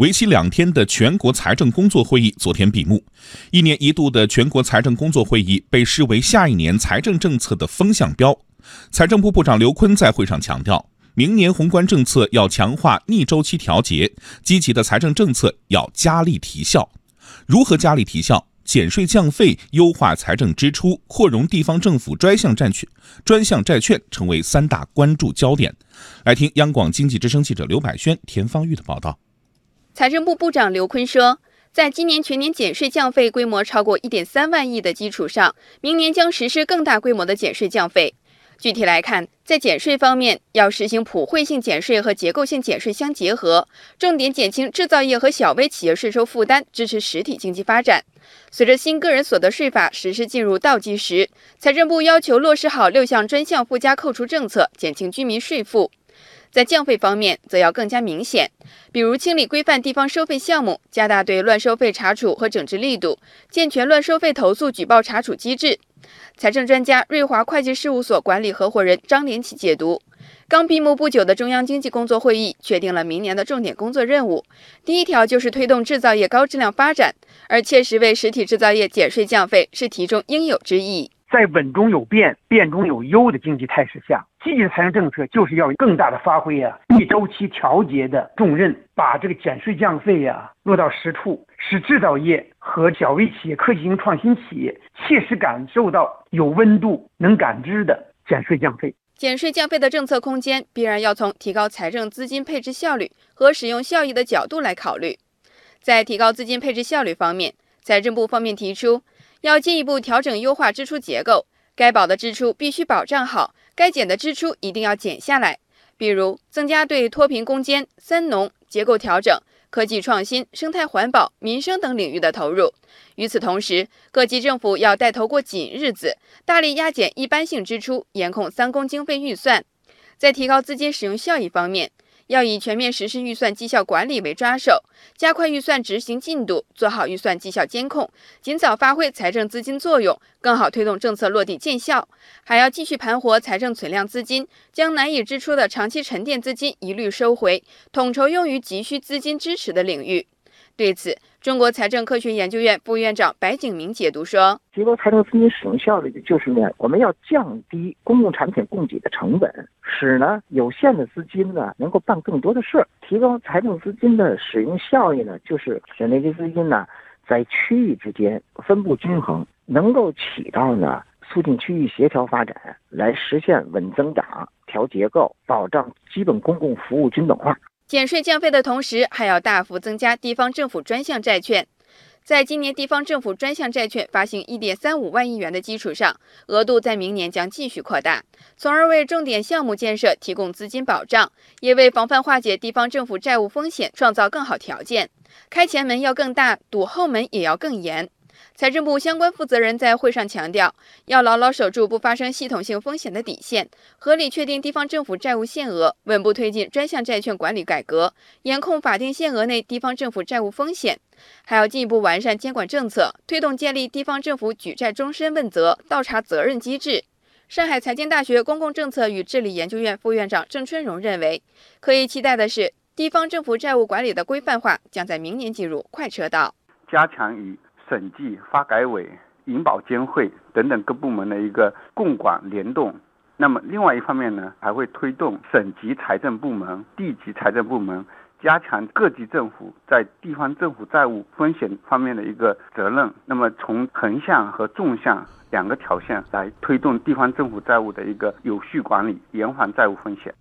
为期两天的全国财政工作会议昨天闭幕。一年一度的全国财政工作会议被视为下一年财政政策的风向标。财政部部长刘昆在会上强调，明年宏观政策要强化逆周期调节，积极的财政政策要加力提效。如何加力提效？减税降费、优化财政支出、扩容地方政府专项债券、专项债券成为三大关注焦点。来听央广经济之声记者刘百轩、田方玉的报道。财政部部长刘昆说，在今年全年减税降费规模超过一点三万亿的基础上，明年将实施更大规模的减税降费。具体来看，在减税方面，要实行普惠性减税和结构性减税相结合，重点减轻制造业和小微企业税收负担，支持实体经济发展。随着新个人所得税法实施进入倒计时，财政部要求落实好六项专项附加扣除政策，减轻居民税负。在降费方面，则要更加明显，比如清理规范地方收费项目，加大对乱收费查处和整治力度，健全乱收费投诉举报查处机制。财政专家瑞华会计事务所管理合伙人张连起解读：刚闭幕不久的中央经济工作会议确定了明年的重点工作任务，第一条就是推动制造业高质量发展，而切实为实体制造业减税降费是题中应有之义。在稳中有变、变中有优的经济态势下，积极的财政政策就是要更大的发挥啊逆周期调节的重任，把这个减税降费呀落到实处，使制造业和小微企业、科技型创新企业切实感受到有温度、能感知的减税降费。减税降费的政策空间必然要从提高财政资金配置效率和使用效益的角度来考虑。在提高资金配置效率方面，财政部方面提出。要进一步调整优化支出结构，该保的支出必须保障好，该减的支出一定要减下来。比如增加对脱贫攻坚、三农结构调整、科技创新、生态环保、民生等领域的投入。与此同时，各级政府要带头过紧日子，大力压减一般性支出，严控三公经费预算。在提高资金使用效益方面，要以全面实施预算绩效管理为抓手，加快预算执行进度，做好预算绩效监控，尽早发挥财政资金作用，更好推动政策落地见效。还要继续盘活财政存量资金，将难以支出的长期沉淀资金一律收回，统筹用于急需资金支持的领域。对此，中国财政科学研究院副院长白景明解读说：“提高财政资金使用效率就是呢，我们要降低公共产品供给的成本，使呢有限的资金呢能够办更多的事儿。提高财政资金的使用效益呢，就是使那些资金呢在区域之间分布均衡，能够起到呢促进区域协调发展，来实现稳增长、调结构、保障基本公共服务均等化。”减税降费的同时，还要大幅增加地方政府专项债券。在今年地方政府专项债券发行一点三五万亿元的基础上，额度在明年将继续扩大，从而为重点项目建设提供资金保障，也为防范化解地方政府债务风险创造更好条件。开前门要更大，堵后门也要更严。财政部相关负责人在会上强调，要牢牢守住不发生系统性风险的底线，合理确定地方政府债务限额，稳步推进专项债券管理改革，严控法定限额内地方政府债务风险。还要进一步完善监管政策，推动建立地方政府举债终身问责、倒查责任机制。上海财经大学公共政策与治理研究院副院长郑春荣认为，可以期待的是，地方政府债务管理的规范化将在明年进入快车道，加强与。审计、发改委、银保监会等等各部门的一个共管联动。那么，另外一方面呢，还会推动省级财政部门、地级财政部门加强各级政府在地方政府债务风险方面的一个责任。那么，从横向和纵向两个条线来推动地方政府债务的一个有序管理，延缓债务风险。